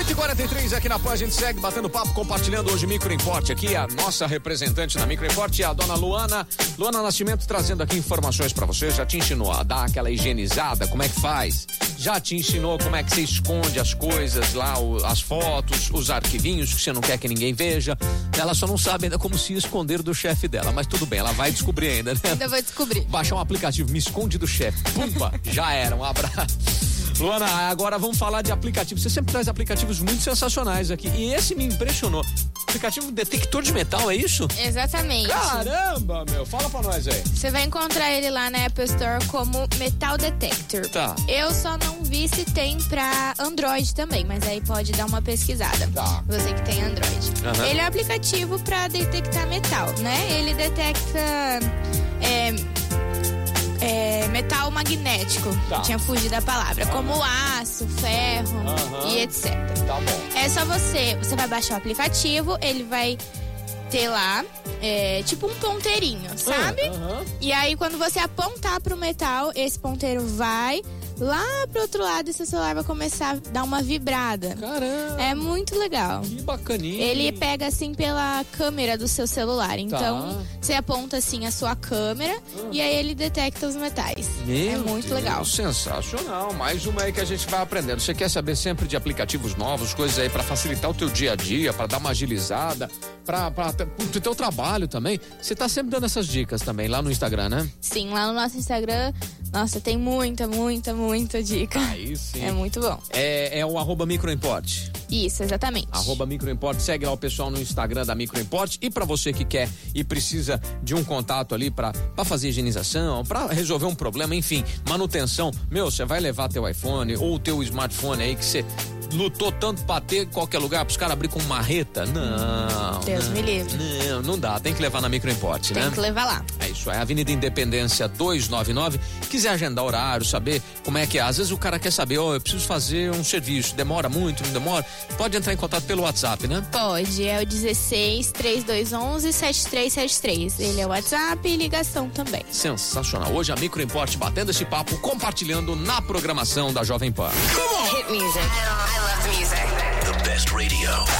8h43 aqui na Pan, a gente segue batendo papo, compartilhando hoje Micro Importe aqui, a nossa representante na Micro Importe, a dona Luana. Luana Nascimento trazendo aqui informações para você, já te ensinou a dar aquela higienizada, como é que faz? Já te ensinou como é que você esconde as coisas lá, o, as fotos, os arquivinhos que você não quer que ninguém veja. Ela só não sabe ainda como se esconder do chefe dela, mas tudo bem, ela vai descobrir ainda, né? Ainda vai descobrir. Baixar um aplicativo, me esconde do chefe. Pumba, já era, um abraço. Luana, agora vamos falar de aplicativos. Você sempre traz aplicativos muito sensacionais aqui. E esse me impressionou. Aplicativo detector de metal, é isso? Exatamente. Caramba, meu. Fala pra nós aí. Você vai encontrar ele lá na Apple Store como Metal Detector. Tá. Eu só não vi se tem pra Android também, mas aí pode dar uma pesquisada. Tá. Você que tem Android. Aham. Ele é um aplicativo pra detectar metal, né? Ele detecta é, metal magnético. Tá. Tinha fugido da palavra. Como aço, ferro Aham. e etc. Tá bom. É só você, você vai baixar o aplicativo, ele vai ter lá, é, tipo um ponteirinho, sabe? Aham. E aí quando você apontar pro metal, esse ponteiro vai lá pro outro lado e seu celular vai começar a dar uma vibrada. Caramba. É muito legal. Que bacaninha. Ele pega assim pela câmera do seu celular. Então, você aponta assim a sua câmera e aí ele detecta os metais. Meu é muito Deus, legal. Sensacional. Mais uma aí que a gente vai aprendendo. Você quer saber sempre de aplicativos novos, coisas aí pra facilitar o teu dia a dia, pra dar uma agilizada, pra, pro teu trabalho também. Você tá sempre dando essas dicas também lá no Instagram, né? Sim, lá no nosso Instagram, nossa, tem muita, muita, muita dica. Aí sim. É muito bom. É, é o arroba microimporte. Isso, exatamente. Arroba Microimporte, segue lá o pessoal no Instagram da Microimporte. E pra você que quer e precisa de um contato ali pra fazer higienização, pra resolver um problema, enfim, manutenção. Meu, você vai levar teu iPhone ou teu smartphone aí que você lutou tanto pra ter em qualquer lugar pros caras abrir com marreta? Não. Deus não, me livre. Não, não dá. Tem que levar na Microimporte, Tem né? que levar lá. É isso aí, Avenida Independência 299. Quiser agendar horário, saber como é que é. Às vezes o cara quer saber, ó, eu preciso fazer um serviço, demora muito, não demora? Pode entrar em contato pelo WhatsApp, né? Pode, é o 16 3211 7373. Ele é o WhatsApp e ligação também. Sensacional. Hoje a Microimporte batendo esse papo, compartilhando na programação da Jovem Pan. Hit music. Music. The best radio.